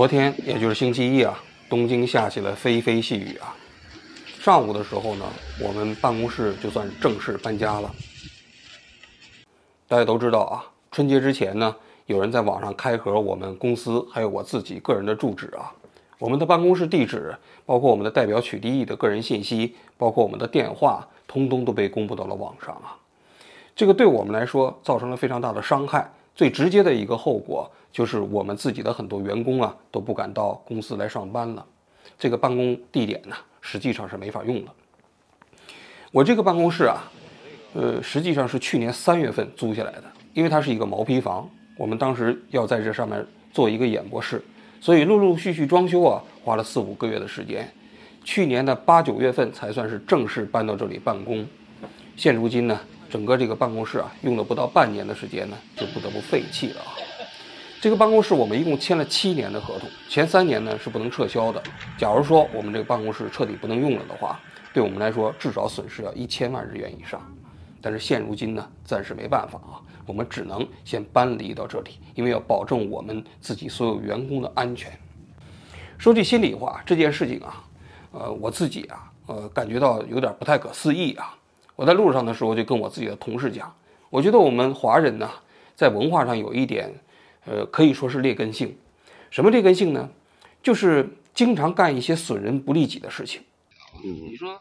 昨天，也就是星期一啊，东京下起了霏霏细雨啊。上午的时候呢，我们办公室就算正式搬家了。大家都知道啊，春节之前呢，有人在网上开盒我们公司还有我自己个人的住址啊，我们的办公室地址，包括我们的代表取缔役的个人信息，包括我们的电话，通通都被公布到了网上啊。这个对我们来说造成了非常大的伤害。最直接的一个后果就是我们自己的很多员工啊都不敢到公司来上班了，这个办公地点呢实际上是没法用的。我这个办公室啊，呃，实际上是去年三月份租下来的，因为它是一个毛坯房，我们当时要在这上面做一个演播室，所以陆陆续续装修啊，花了四五个月的时间，去年的八九月份才算是正式搬到这里办公。现如今呢。整个这个办公室啊，用了不到半年的时间呢，就不得不废弃了啊。这个办公室我们一共签了七年的合同，前三年呢是不能撤销的。假如说我们这个办公室彻底不能用了的话，对我们来说至少损失要一千万日元以上。但是现如今呢，暂时没办法啊，我们只能先搬离到这里，因为要保证我们自己所有员工的安全。说句心里话，这件事情啊，呃，我自己啊，呃，感觉到有点不太可思议啊。我在路上的时候就跟我自己的同事讲，我觉得我们华人呢，在文化上有一点，呃，可以说是劣根性。什么劣根性呢？就是经常干一些损人不利己的事情。你说，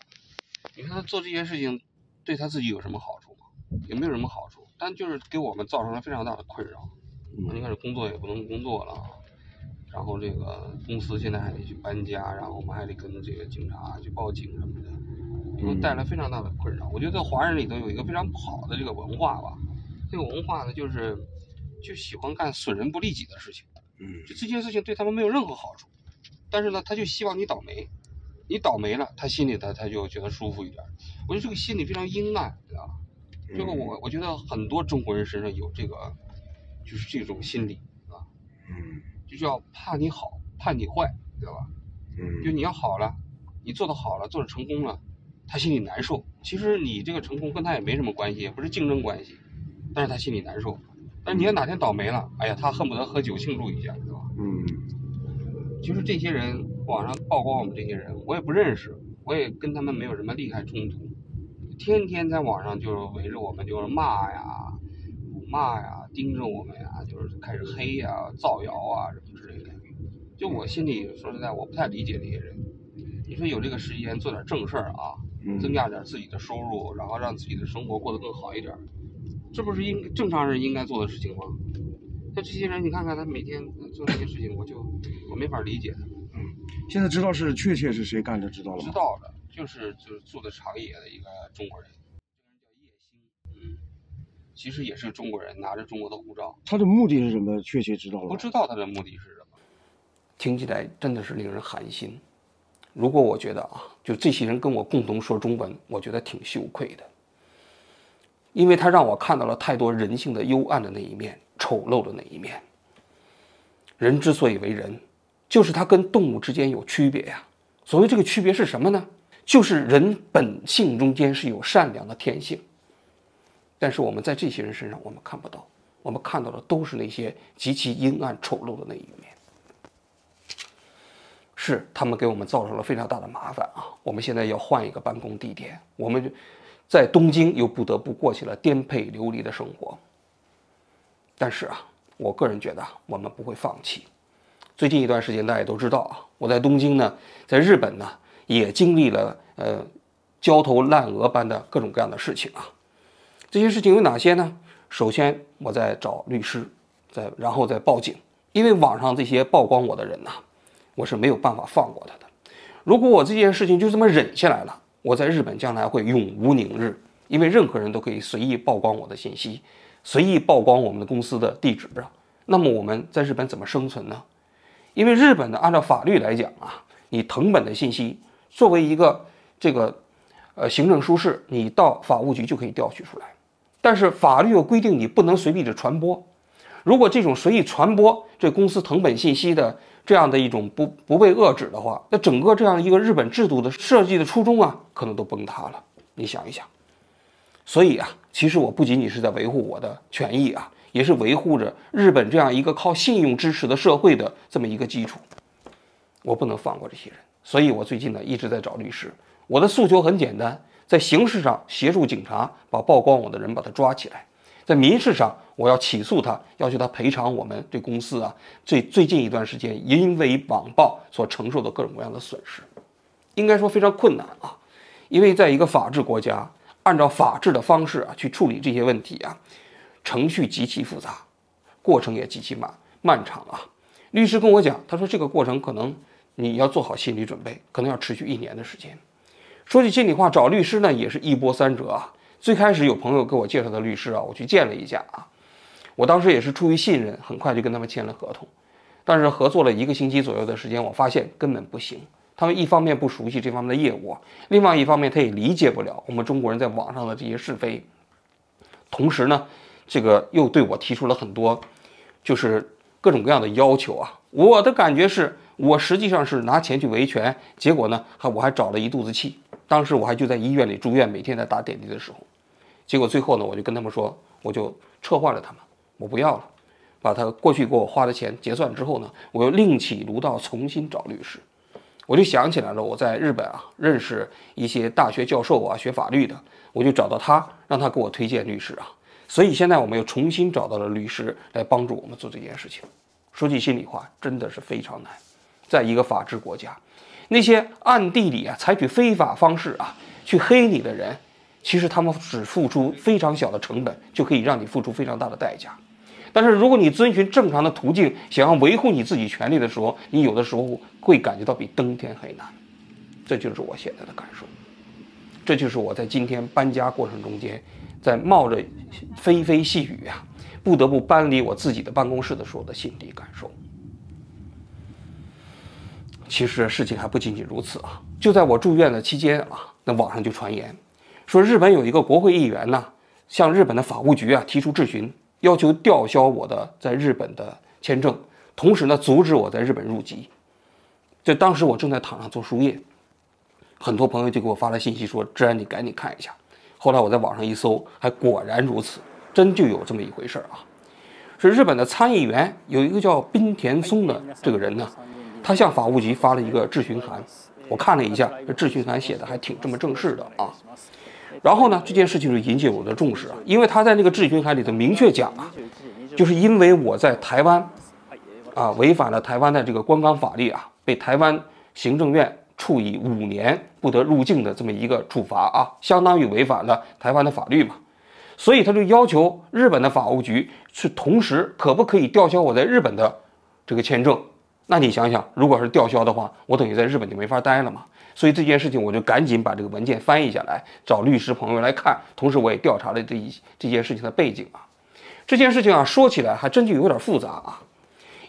你说他做这些事情，对他自己有什么好处吗？也没有什么好处，但就是给我们造成了非常大的困扰。你看这工作也不能工作了，然后这个公司现在还得去搬家，然后我们还得跟这个警察去报警什么的。给带来非常大的困扰。我觉得华人里头有一个非常不好的这个文化吧，这个文化呢，就是就喜欢干损人不利己的事情。嗯，就这件事情对他们没有任何好处，但是呢，他就希望你倒霉，你倒霉了，他心里他他就觉得舒服一点。我觉得这个心理非常阴暗，知道吧？这个我我觉得很多中国人身上有这个，就是这种心理，啊，嗯，就叫怕你好，怕你坏，知道吧？嗯，就你要好了，你做的好了，做的成功了。他心里难受，其实你这个成功跟他也没什么关系，也不是竞争关系，但是他心里难受。但你要哪天倒霉了，哎呀，他恨不得喝酒庆祝一下，是吧？嗯。其实这些人网上曝光我们这些人，我也不认识，我也跟他们没有什么利害冲突，天天在网上就是围着我们就是骂呀、辱骂呀、盯着我们呀，就是开始黑呀、造谣啊什么之类的。就我心里说实在，我不太理解这些人。你说有这个时间做点正事儿啊？增加点自己的收入，然后让自己的生活过得更好一点，这不是应正常人应该做的事情吗？那这些人，你看看他每天做那些事情，我就我没法理解他。嗯，现在知道是确切是谁干的，知道了吗？知道的，就是就是住的长野的一个中国人，这个人叫叶星，嗯，其实也是中国人，拿着中国的护照。他的目的是什么？确切知道了吗？不知道他的目的是什么，听起来真的是令人寒心。如果我觉得啊，就这些人跟我共同说中文，我觉得挺羞愧的，因为他让我看到了太多人性的幽暗的那一面、丑陋的那一面。人之所以为人，就是他跟动物之间有区别呀。所谓这个区别是什么呢？就是人本性中间是有善良的天性，但是我们在这些人身上我们看不到，我们看到的都是那些极其阴暗、丑陋的那一面。是他们给我们造成了非常大的麻烦啊！我们现在要换一个办公地点，我们就在东京又不得不过起了颠沛流离的生活。但是啊，我个人觉得我们不会放弃。最近一段时间大家都知道啊，我在东京呢，在日本呢也经历了呃焦头烂额般的各种各样的事情啊。这些事情有哪些呢？首先我在找律师，在然后再报警，因为网上这些曝光我的人呐。我是没有办法放过他的。如果我这件事情就这么忍下来了，我在日本将来会永无宁日，因为任何人都可以随意曝光我的信息，随意曝光我们的公司的地址啊。那么我们在日本怎么生存呢？因为日本的按照法律来讲啊，你藤本的信息作为一个这个呃行政书士，你到法务局就可以调取出来，但是法律又规定你不能随意的传播。如果这种随意传播这公司藤本信息的，这样的一种不不被遏制的话，那整个这样一个日本制度的设计的初衷啊，可能都崩塌了。你想一想，所以啊，其实我不仅仅是在维护我的权益啊，也是维护着日本这样一个靠信用支持的社会的这么一个基础。我不能放过这些人，所以我最近呢一直在找律师。我的诉求很简单，在形式上协助警察把曝光我的人把他抓起来，在民事上我要起诉他，要求他赔偿我们对公司啊最最近一段时间因为网暴所承受的各种各样的损失。应该说非常困难啊，因为在一个法治国家，按照法治的方式啊去处理这些问题啊，程序极其复杂，过程也极其漫漫长啊。律师跟我讲，他说这个过程可能你要做好心理准备，可能要持续一年的时间。说句心里话，找律师呢也是一波三折啊。最开始有朋友给我介绍的律师啊，我去见了一下啊，我当时也是出于信任，很快就跟他们签了合同。但是合作了一个星期左右的时间，我发现根本不行。他们一方面不熟悉这方面的业务，另外一方面他也理解不了我们中国人在网上的这些是非。同时呢，这个又对我提出了很多，就是各种各样的要求啊。我的感觉是我实际上是拿钱去维权，结果呢，还我还找了一肚子气。当时我还就在医院里住院，每天在打点滴的时候，结果最后呢，我就跟他们说，我就撤换了他们，我不要了，把他过去给我花的钱结算之后呢，我又另起炉灶重新找律师，我就想起来了，我在日本啊认识一些大学教授啊学法律的，我就找到他，让他给我推荐律师啊，所以现在我们又重新找到了律师来帮助我们做这件事情。说句心里话，真的是非常难，在一个法治国家。那些暗地里啊采取非法方式啊去黑你的人，其实他们只付出非常小的成本，就可以让你付出非常大的代价。但是如果你遵循正常的途径，想要维护你自己权利的时候，你有的时候会感觉到比登天还难。这就是我现在的感受，这就是我在今天搬家过程中间，在冒着霏霏细雨啊，不得不搬离我自己的办公室的时候的心理感受。其实事情还不仅仅如此啊！就在我住院的期间啊，那网上就传言，说日本有一个国会议员呢，向日本的法务局啊提出质询，要求吊销我的在日本的签证，同时呢阻止我在日本入籍。这当时我正在躺上做输液，很多朋友就给我发了信息说：“志安，你赶紧看一下。”后来我在网上一搜，还果然如此，真就有这么一回事儿啊！是日本的参议员有一个叫滨田松的这个人呢。他向法务局发了一个质询函，我看了一下，这质询函写的还挺这么正式的啊。然后呢，这件事情就引起我的重视啊，因为他在那个质询函里头明确讲啊，就是因为我在台湾啊违反了台湾的这个观光法律啊，被台湾行政院处以五年不得入境的这么一个处罚啊，相当于违反了台湾的法律嘛，所以他就要求日本的法务局去同时可不可以吊销我在日本的这个签证。那你想想，如果是吊销的话，我等于在日本就没法待了嘛。所以这件事情，我就赶紧把这个文件翻译下来，找律师朋友来看。同时，我也调查了这一这件事情的背景啊。这件事情啊，说起来还真就有点复杂啊。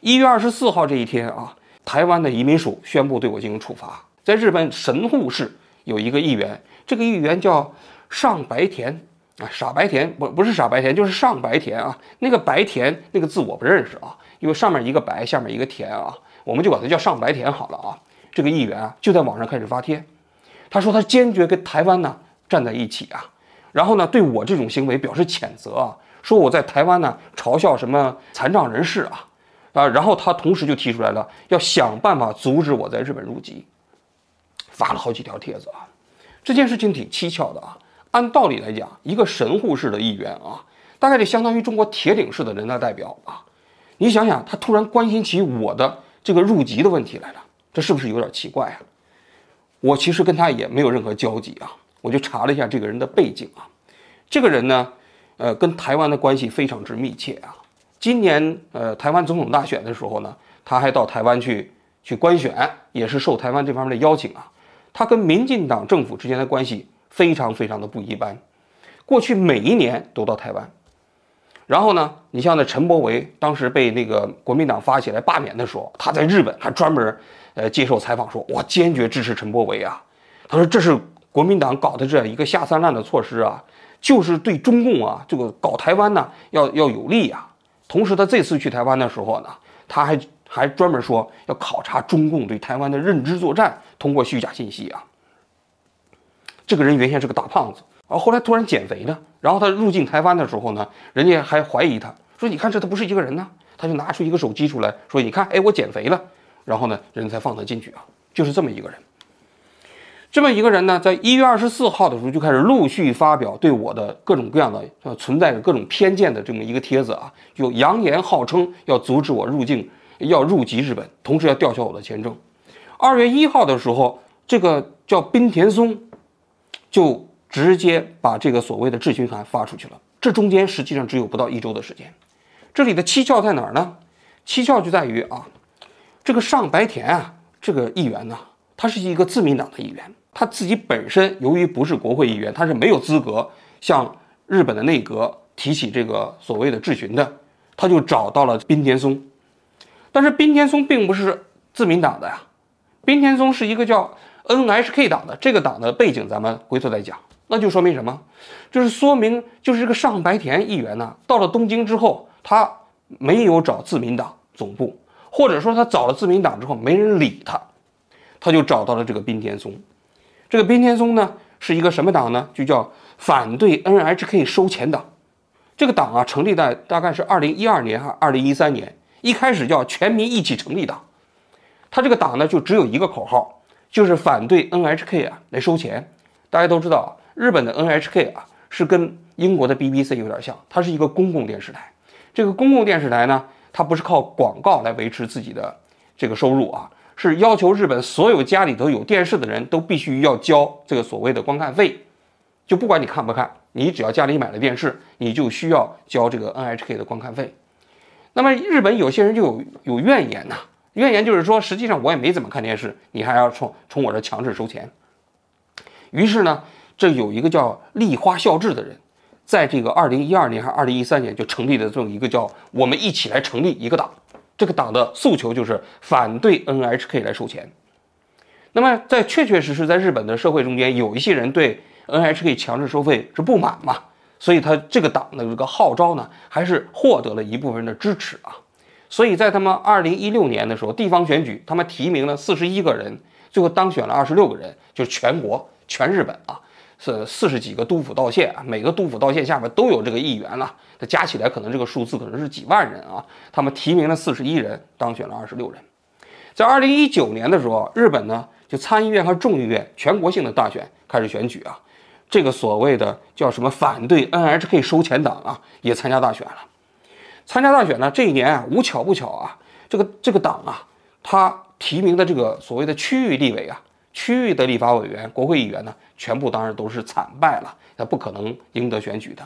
一月二十四号这一天啊，台湾的移民署宣布对我进行处罚。在日本神户市有一个议员，这个议员叫上白田啊，傻白田不不是傻白田，就是上白田啊。那个白田那个字我不认识啊，因为上面一个白，下面一个田啊。我们就管他叫上白田好了啊！这个议员啊，就在网上开始发帖，他说他坚决跟台湾呢站在一起啊，然后呢对我这种行为表示谴责啊，说我在台湾呢嘲笑什么残障人士啊啊，然后他同时就提出来了要想办法阻止我在日本入籍，发了好几条帖子啊。这件事情挺蹊跷的啊，按道理来讲，一个神户市的议员啊，大概就相当于中国铁岭市的人大代表啊，你想想他突然关心起我的。这个入籍的问题来了，这是不是有点奇怪啊？我其实跟他也没有任何交集啊，我就查了一下这个人的背景啊。这个人呢，呃，跟台湾的关系非常之密切啊。今年呃台湾总统大选的时候呢，他还到台湾去去观选，也是受台湾这方面的邀请啊。他跟民进党政府之间的关系非常非常的不一般，过去每一年都到台湾。然后呢，你像那陈伯维当时被那个国民党发起来罢免的时候，他在日本还专门呃接受采访说：“我坚决支持陈伯维啊。”他说：“这是国民党搞的这样一个下三滥的措施啊，就是对中共啊这个搞台湾呢要要有利啊。”同时，他这次去台湾的时候呢，他还还专门说要考察中共对台湾的认知作战，通过虚假信息啊。这个人原先是个大胖子。然后来突然减肥了，然后他入境台湾的时候呢，人家还怀疑他说你看这他不是一个人呢，他就拿出一个手机出来说你看，哎，我减肥了，然后呢人才放他进去啊，就是这么一个人。这么一个人呢，在一月二十四号的时候就开始陆续发表对我的各种各样的呃存在着各种偏见的这么一个帖子啊，就扬言号称要阻止我入境，要入籍日本，同时要吊销我的签证。二月一号的时候，这个叫滨田松就直接把这个所谓的质询函发出去了。这中间实际上只有不到一周的时间。这里的蹊跷在哪儿呢？蹊跷就在于啊，这个上白田啊，这个议员呢，他是一个自民党的议员。他自己本身由于不是国会议员，他是没有资格向日本的内阁提起这个所谓的质询的，他就找到了滨田松，但是滨田松并不是自民党的呀，滨田松是一个叫 NHK 党的，这个党的背景咱们回头再讲，那就说明什么？就是说明就是这个上白田议员呢，到了东京之后，他没有找自民党总部，或者说他找了自民党之后没人理他，他就找到了这个滨田松。这个滨田松呢是一个什么党呢？就叫反对 NHK 收钱党。这个党啊成立在大概是二零一二年还二零一三年，一开始叫全民一起成立党。他这个党呢就只有一个口号，就是反对 NHK 啊来收钱。大家都知道，日本的 NHK 啊是跟英国的 BBC 有点像，它是一个公共电视台。这个公共电视台呢，它不是靠广告来维持自己的这个收入啊。是要求日本所有家里头有电视的人都必须要交这个所谓的观看费，就不管你看不看，你只要家里买了电视，你就需要交这个 NHK 的观看费。那么日本有些人就有有怨言呐，怨言就是说，实际上我也没怎么看电视，你还要从从我这强制收钱。于是呢，这有一个叫立花孝志的人，在这个二零一二年还是二零一三年就成立了这么一个叫“我们一起来成立一个党”。这个党的诉求就是反对 NHK 来收钱。那么，在确确实实在日本的社会中间，有一些人对 NHK 强制收费是不满嘛，所以他这个党的这个号召呢，还是获得了一部分人的支持啊。所以在他们二零一六年的时候，地方选举，他们提名了四十一个人，最后当选了二十六个人，就是全国全日本啊。是四十几个都府道县啊，每个都府道县下面都有这个议员了，它加起来可能这个数字可能是几万人啊。他们提名了四十一人，当选了二十六人。在二零一九年的时候，日本呢就参议院和众议院全国性的大选开始选举啊，这个所谓的叫什么反对 NHK 收钱党啊也参加大选了。参加大选呢，这一年啊无巧不巧啊，这个这个党啊，他提名的这个所谓的区域立委啊。区域的立法委员、国会议员呢，全部当然都是惨败了，他不可能赢得选举的。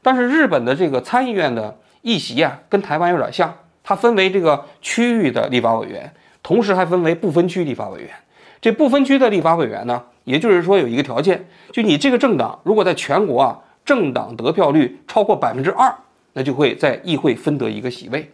但是日本的这个参议院的议席啊，跟台湾有点像，它分为这个区域的立法委员，同时还分为不分区立法委员。这不分区的立法委员呢，也就是说有一个条件，就你这个政党如果在全国啊政党得票率超过百分之二，那就会在议会分得一个席位。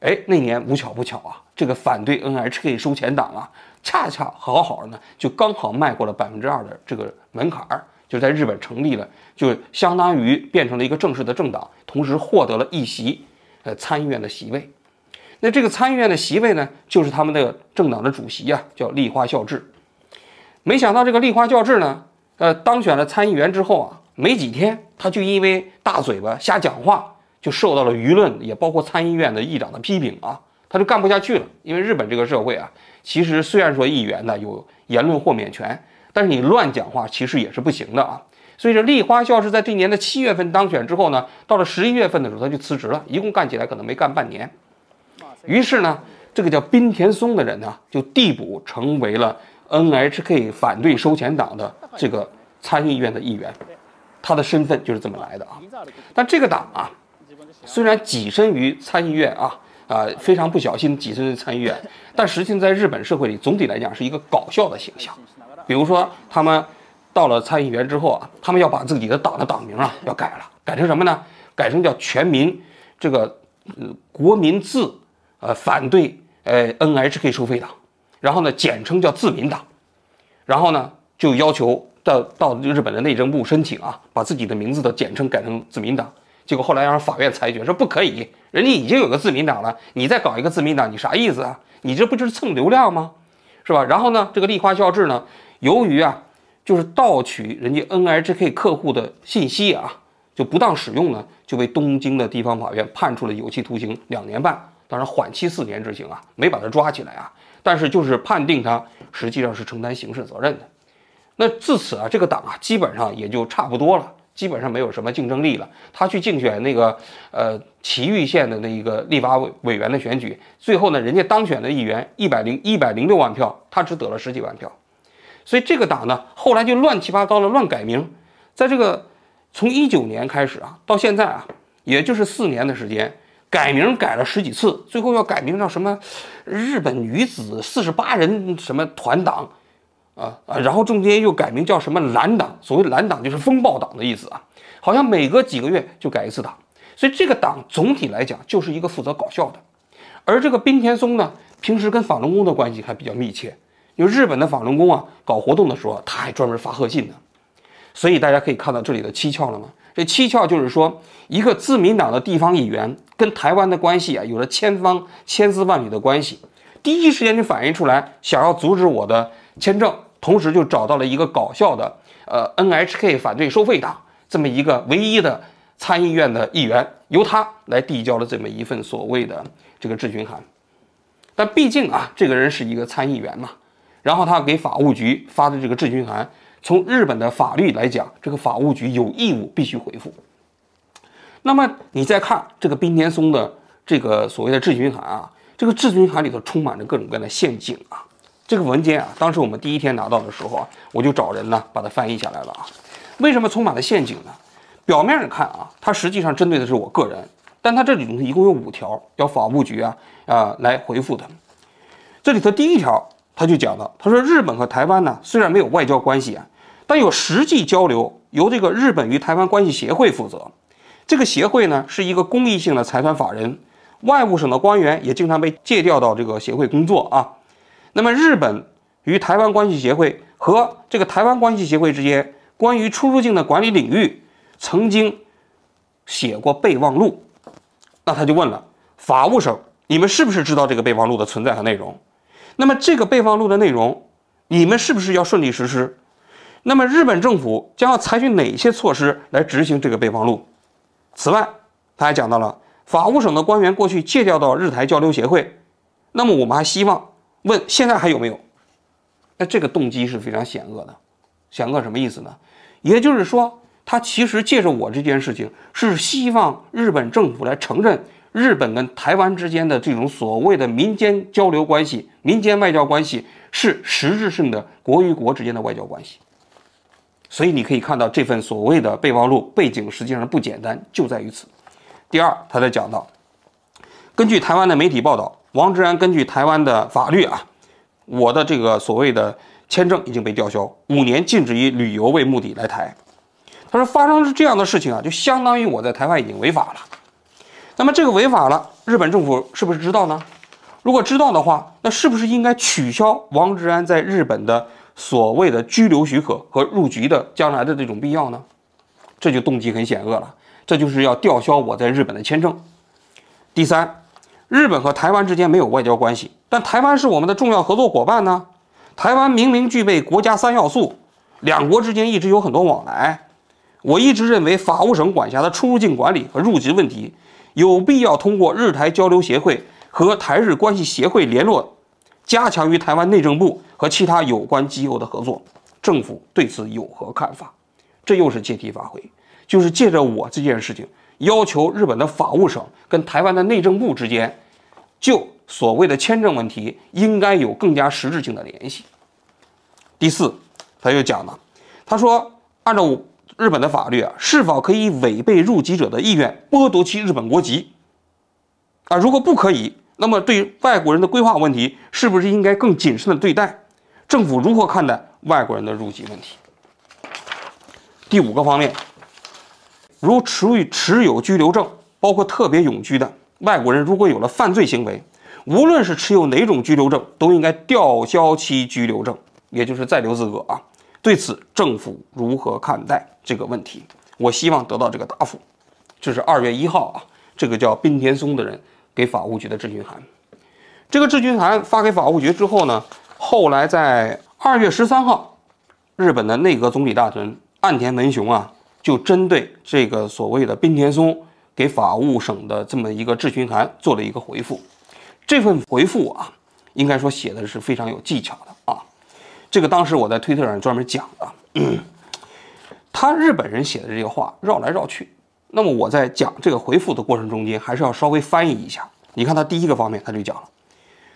哎，那年无巧不巧啊，这个反对 NHK 收钱党啊。恰恰好好呢，就刚好迈过了百分之二的这个门槛儿，就在日本成立了，就相当于变成了一个正式的政党，同时获得了一席，呃，参议院的席位。那这个参议院的席位呢，就是他们的政党的主席啊，叫立花孝志。没想到这个立花孝志呢，呃，当选了参议员之后啊，没几天他就因为大嘴巴瞎讲话，就受到了舆论也包括参议院的议长的批评啊，他就干不下去了。因为日本这个社会啊。其实虽然说议员呢有言论豁免权，但是你乱讲话其实也是不行的啊。所以这立花孝是在这年的七月份当选之后呢，到了十一月份的时候他就辞职了，一共干起来可能没干半年。于是呢，这个叫滨田松的人呢就递补成为了 NHK 反对收钱党的这个参议院的议员，他的身份就是这么来的啊。但这个党啊，虽然跻身于参议院啊。啊，非常不小心跻身参议院，但实际上在日本社会里，总体来讲是一个搞笑的形象。比如说，他们到了参议员之后啊，他们要把自己的党的党名啊要改了，改成什么呢？改成叫全民这个呃国民自呃反对呃 NHK 收费党，然后呢简称叫自民党，然后呢就要求到到日本的内政部申请啊，把自己的名字的简称改成自民党。结果后来让法院裁决说不可以，人家已经有个自民党了，你再搞一个自民党，你啥意思啊？你这不就是蹭流量吗？是吧？然后呢，这个立花孝志呢，由于啊，就是盗取人家 NHK 客户的信息啊，就不当使用呢，就被东京的地方法院判处了有期徒刑两年半，当然缓期四年执行啊，没把他抓起来啊，但是就是判定他实际上是承担刑事责任的。那自此啊，这个党啊，基本上也就差不多了，基本上没有什么竞争力了。他去竞选那个呃埼玉县的那一个立法委委员的选举，最后呢，人家当选的议员一百零一百零六万票，他只得了十几万票。所以这个党呢，后来就乱七八糟的乱改名，在这个从一九年开始啊，到现在啊，也就是四年的时间，改名改了十几次，最后要改名叫什么日本女子四十八人什么团党啊啊，然后中间又改名叫什么蓝党，所谓蓝党就是风暴党的意思啊，好像每隔几个月就改一次党，所以这个党总体来讲就是一个负责搞笑的，而这个滨田松呢，平时跟法轮功的关系还比较密切。就日本的法轮功啊，搞活动的时候，他还专门发贺信呢。所以大家可以看到这里的蹊跷了吗？这蹊跷就是说，一个自民党的地方议员跟台湾的关系啊，有了千方千丝万缕的关系，第一时间就反映出来，想要阻止我的签证，同时就找到了一个搞笑的呃 NHK 反对收费党这么一个唯一的参议院的议员，由他来递交了这么一份所谓的这个质询函。但毕竟啊，这个人是一个参议员嘛。然后他给法务局发的这个质询函，从日本的法律来讲，这个法务局有义务必须回复。那么你再看这个滨田松的这个所谓的质询函啊，这个质询函里头充满着各种各样的陷阱啊。这个文件啊，当时我们第一天拿到的时候啊，我就找人呢把它翻译下来了啊。为什么充满了陷阱呢？表面上看啊，它实际上针对的是我个人，但它这里头一共有五条，要法务局啊啊来回复的。这里头第一条。他就讲了，他说日本和台湾呢虽然没有外交关系啊，但有实际交流，由这个日本与台湾关系协会负责。这个协会呢是一个公益性的财团法人，外务省的官员也经常被借调到这个协会工作啊。那么日本与台湾关系协会和这个台湾关系协会之间关于出入境的管理领域，曾经写过备忘录。那他就问了法务省，你们是不是知道这个备忘录的存在和内容？那么这个备忘录的内容，你们是不是要顺利实施？那么日本政府将要采取哪些措施来执行这个备忘录？此外，他还讲到了法务省的官员过去借调到日台交流协会，那么我们还希望问现在还有没有？那这个动机是非常险恶的，险恶什么意思呢？也就是说，他其实借着我这件事情，是希望日本政府来承认。日本跟台湾之间的这种所谓的民间交流关系、民间外交关系，是实质性的国与国之间的外交关系。所以你可以看到这份所谓的备忘录背景实际上不简单，就在于此。第二，他在讲到，根据台湾的媒体报道，王志安根据台湾的法律啊，我的这个所谓的签证已经被吊销，五年禁止以旅游为目的来台。他说，发生这样的事情啊，就相当于我在台湾已经违法了。那么这个违法了，日本政府是不是知道呢？如果知道的话，那是不是应该取消王志安在日本的所谓的居留许可和入局的将来的这种必要呢？这就动机很险恶了，这就是要吊销我在日本的签证。第三，日本和台湾之间没有外交关系，但台湾是我们的重要合作伙伴呢。台湾明明具备国家三要素，两国之间一直有很多往来。我一直认为法务省管辖的出入境管理和入籍问题。有必要通过日台交流协会和台日关系协会联络，加强与台湾内政部和其他有关机构的合作。政府对此有何看法？这又是借题发挥，就是借着我这件事情，要求日本的法务省跟台湾的内政部之间，就所谓的签证问题，应该有更加实质性的联系。第四，他又讲了，他说按照。日本的法律啊，是否可以违背入籍者的意愿剥夺其日本国籍？啊，如果不可以，那么对外国人的规划问题，是不是应该更谨慎的对待？政府如何看待外国人的入籍问题？第五个方面，如持有持有居留证，包括特别永居的外国人，如果有了犯罪行为，无论是持有哪种居留证，都应该吊销其居留证，也就是在留资格啊。对此，政府如何看待这个问题？我希望得到这个答复。这是二月一号啊，这个叫滨田松的人给法务局的质询函。这个质询函发给法务局之后呢，后来在二月十三号，日本的内阁总理大臣岸田文雄啊就针对这个所谓的滨田松给法务省的这么一个质询函做了一个回复。这份回复啊，应该说写的是非常有技巧的啊。这个当时我在推特上专门讲的，他日本人写的这个话绕来绕去。那么我在讲这个回复的过程中间，还是要稍微翻译一下。你看他第一个方面，他就讲了，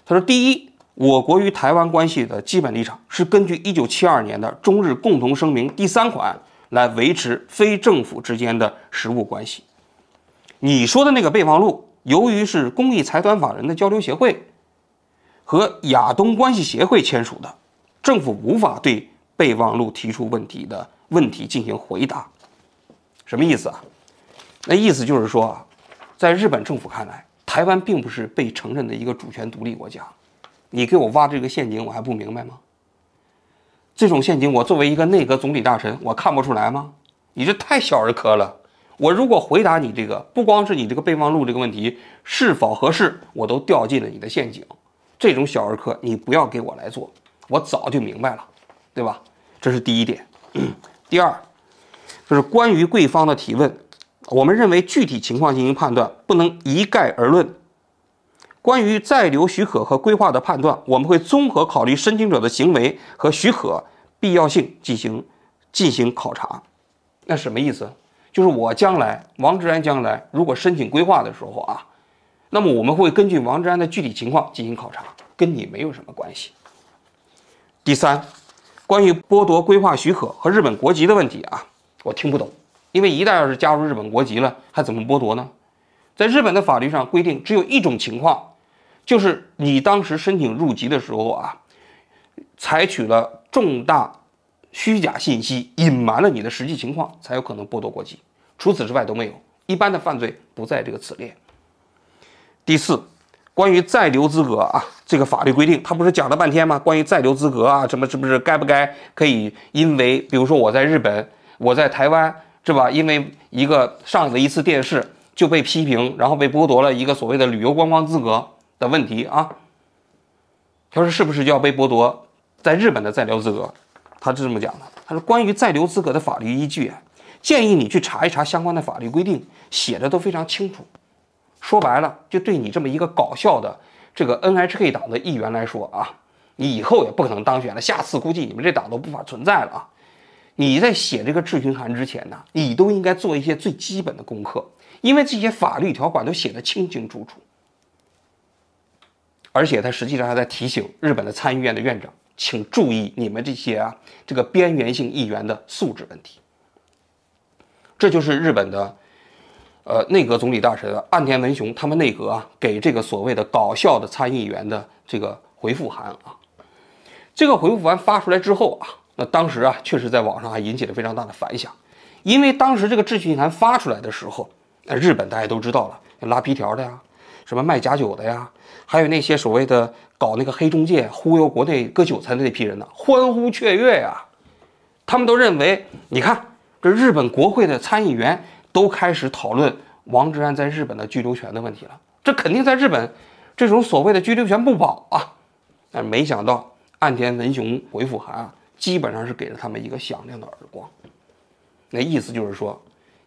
他说：第一，我国与台湾关系的基本立场是根据一九七二年的中日共同声明第三款来维持非政府之间的实务关系。你说的那个备忘录，由于是公益财团法人的交流协会和亚东关系协会签署的，政府无法对备忘录提出问题的问题进行回答。什么意思啊？那意思就是说啊，在日本政府看来，台湾并不是被承认的一个主权独立国家。你给我挖这个陷阱，我还不明白吗？这种陷阱，我作为一个内阁总理大臣，我看不出来吗？你这太小儿科了。我如果回答你这个，不光是你这个备忘录这个问题是否合适，我都掉进了你的陷阱。这种小儿科，你不要给我来做，我早就明白了，对吧？这是第一点。第二，就是关于贵方的提问。我们认为具体情况进行判断，不能一概而论。关于在留许可和规划的判断，我们会综合考虑申请者的行为和许可必要性进行进行考察。那什么意思？就是我将来王志安将来如果申请规划的时候啊，那么我们会根据王志安的具体情况进行考察，跟你没有什么关系。第三，关于剥夺规划许可和日本国籍的问题啊，我听不懂。因为一旦要是加入日本国籍了，还怎么剥夺呢？在日本的法律上规定，只有一种情况，就是你当时申请入籍的时候啊，采取了重大虚假信息，隐瞒了你的实际情况，才有可能剥夺国籍。除此之外都没有，一般的犯罪不在这个此列。第四，关于在留资格啊，这个法律规定，他不是讲了半天吗？关于在留资格啊，什么是不是该不该可以？因为比如说我在日本，我在台湾。是吧？因为一个上了一次电视就被批评，然后被剥夺了一个所谓的旅游观光资格的问题啊。他说是不是就要被剥夺在日本的在留资格？他是这么讲的。他说关于在留资格的法律依据啊，建议你去查一查相关的法律规定，写的都非常清楚。说白了，就对你这么一个搞笑的这个 NHK 党的议员来说啊，你以后也不可能当选了，下次估计你们这党都不法存在了啊。你在写这个质询函之前呢，你都应该做一些最基本的功课，因为这些法律条款都写得清清楚楚。而且他实际上还在提醒日本的参议院的院长，请注意你们这些啊这个边缘性议员的素质问题。这就是日本的，呃内阁总理大臣岸田文雄他们内阁啊给这个所谓的搞笑的参议员的这个回复函啊。这个回复函发出来之后啊。那当时啊，确实在网上还引起了非常大的反响，因为当时这个质询函发出来的时候，那日本大家都知道了，拉皮条的呀，什么卖假酒的呀，还有那些所谓的搞那个黑中介忽悠国内割韭菜的那批人呢，欢呼雀跃呀，他们都认为，你看这日本国会的参议员都开始讨论王志安在日本的居留权的问题了，这肯定在日本，这种所谓的居留权不保啊，但没想到岸田文雄回复函啊。基本上是给了他们一个响亮的耳光，那意思就是说，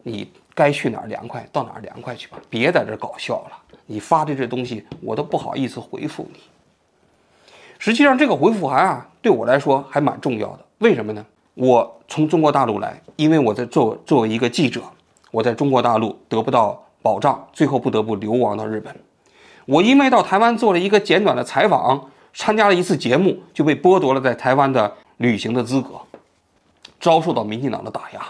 你该去哪儿凉快到哪儿凉快去吧，别在这搞笑了。你发的这东西我都不好意思回复你。实际上这个回复函啊，对我来说还蛮重要的。为什么呢？我从中国大陆来，因为我在做作为一个记者，我在中国大陆得不到保障，最后不得不流亡到日本。我因为到台湾做了一个简短的采访，参加了一次节目，就被剥夺了在台湾的。旅行的资格，遭受到民进党的打压。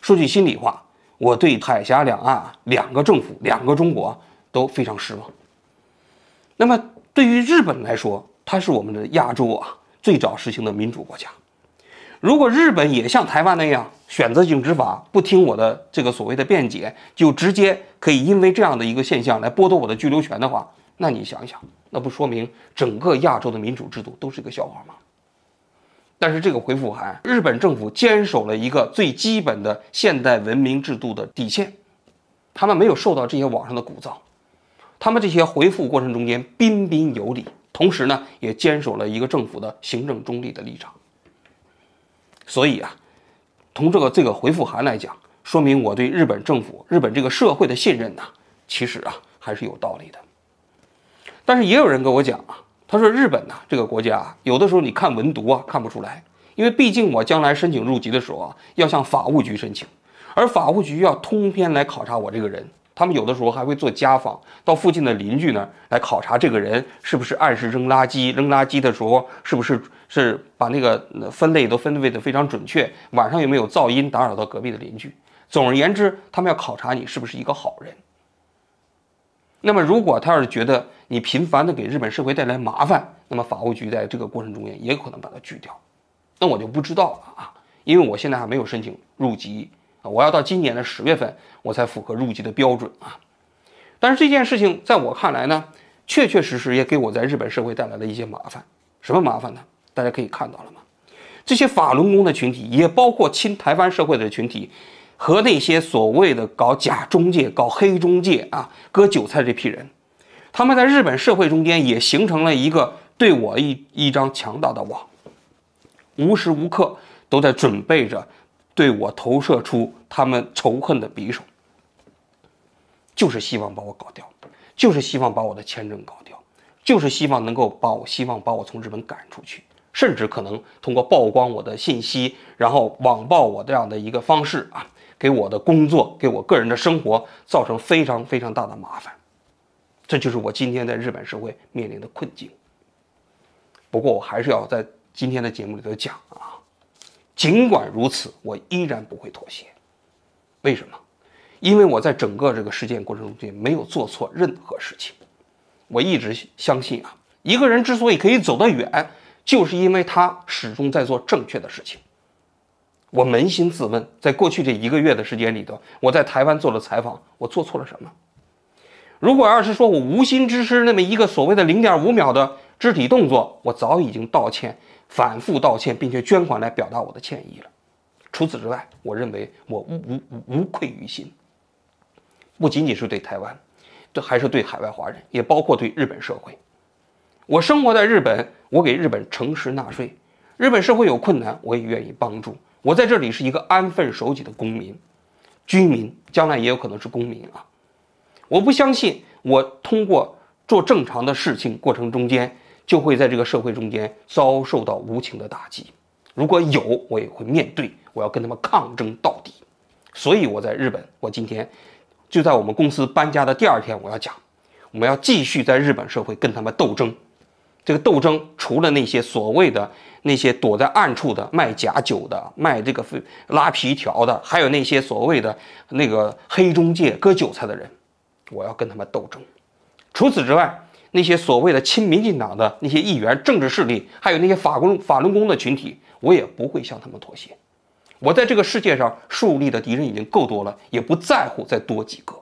说句心里话，我对海峡两岸两个政府、两个中国都非常失望。那么对于日本来说，它是我们的亚洲啊最早实行的民主国家。如果日本也像台湾那样选择性执法，不听我的这个所谓的辩解，就直接可以因为这样的一个现象来剥夺我的居留权的话，那你想一想，那不说明整个亚洲的民主制度都是一个笑话吗？但是这个回复函，日本政府坚守了一个最基本的现代文明制度的底线，他们没有受到这些网上的鼓噪，他们这些回复过程中间彬彬有礼，同时呢也坚守了一个政府的行政中立的立场。所以啊，从这个这个回复函来讲，说明我对日本政府、日本这个社会的信任呐，其实啊还是有道理的。但是也有人跟我讲啊，他说日本呐这个国家，有的时候你看文读啊看不出来，因为毕竟我将来申请入籍的时候啊，要向法务局申请，而法务局要通篇来考察我这个人。他们有的时候还会做家访，到附近的邻居那儿来考察这个人是不是按时扔垃圾，扔垃圾的时候是不是是把那个分类都分类的非常准确，晚上有没有噪音打扰到隔壁的邻居。总而言之，他们要考察你是不是一个好人。那么，如果他要是觉得你频繁的给日本社会带来麻烦，那么法务局在这个过程中间也可能把它拒掉。那我就不知道了啊，因为我现在还没有申请入籍啊。我要到今年的十月份，我才符合入籍的标准啊。但是这件事情在我看来呢，确确实实也给我在日本社会带来了一些麻烦。什么麻烦呢？大家可以看到了吗？这些法轮功的群体，也包括亲台湾社会的群体，和那些所谓的搞假中介、搞黑中介啊、割韭菜这批人，他们在日本社会中间也形成了一个对我一一张强大的网，无时无刻都在准备着。对我投射出他们仇恨的匕首，就是希望把我搞掉，就是希望把我的签证搞掉，就是希望能够把我希望把我从日本赶出去，甚至可能通过曝光我的信息，然后网暴我这样的一个方式啊，给我的工作，给我个人的生活造成非常非常大的麻烦。这就是我今天在日本社会面临的困境。不过我还是要在今天的节目里头讲啊。尽管如此，我依然不会妥协。为什么？因为我在整个这个事件过程中间没有做错任何事情。我一直相信啊，一个人之所以可以走得远，就是因为他始终在做正确的事情。我扪心自问，在过去这一个月的时间里头，我在台湾做了采访，我做错了什么？如果要是说我无心之失，那么一个所谓的零点五秒的肢体动作，我早已经道歉。反复道歉，并且捐款来表达我的歉意了。除此之外，我认为我无无无愧于心。不仅仅是对台湾，这还是对海外华人，也包括对日本社会。我生活在日本，我给日本诚实纳税。日本社会有困难，我也愿意帮助。我在这里是一个安分守己的公民、居民，将来也有可能是公民啊。我不相信我通过做正常的事情过程中间。就会在这个社会中间遭受到无情的打击，如果有，我也会面对，我要跟他们抗争到底。所以我在日本，我今天就在我们公司搬家的第二天，我要讲，我们要继续在日本社会跟他们斗争。这个斗争除了那些所谓的那些躲在暗处的卖假酒的、卖这个拉皮条的，还有那些所谓的那个黑中介割韭菜的人，我要跟他们斗争。除此之外。那些所谓的亲民进党的那些议员、政治势力，还有那些法工法轮功的群体，我也不会向他们妥协。我在这个世界上树立的敌人已经够多了，也不在乎再多几个。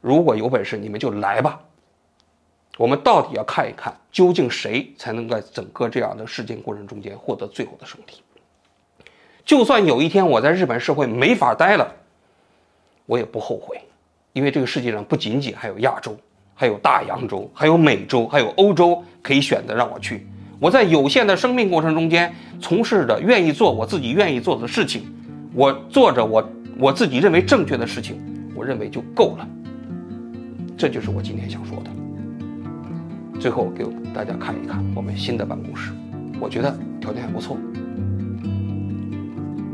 如果有本事，你们就来吧。我们到底要看一看，究竟谁才能在整个这样的事件过程中间获得最后的胜利。就算有一天我在日本社会没法待了，我也不后悔，因为这个世界上不仅仅还有亚洲。还有大洋洲，还有美洲，还有欧洲可以选择让我去。我在有限的生命过程中间，从事着愿意做我自己愿意做的事情，我做着我我自己认为正确的事情，我认为就够了。这就是我今天想说的。最后给大家看一看我们新的办公室，我觉得条件还不错。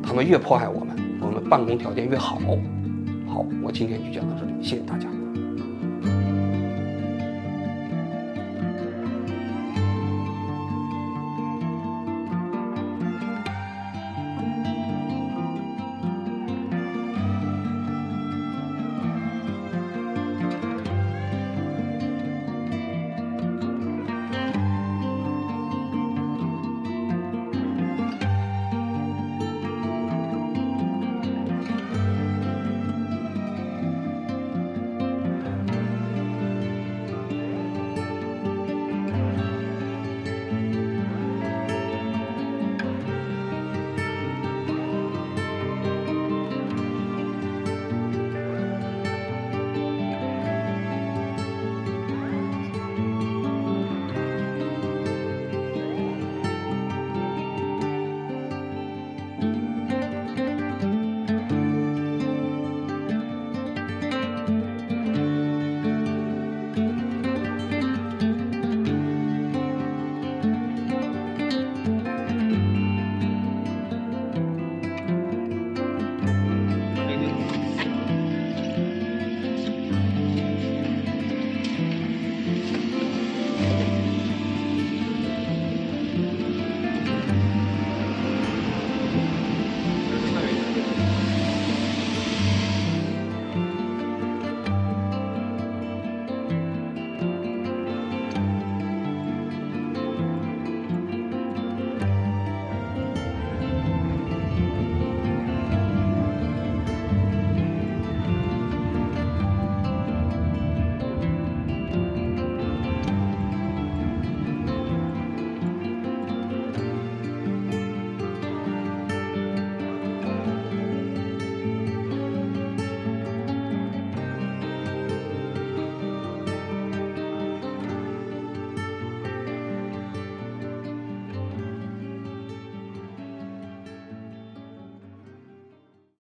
他们越迫害我们，我们办公条件越好。好，我今天就讲到这里，谢谢大家。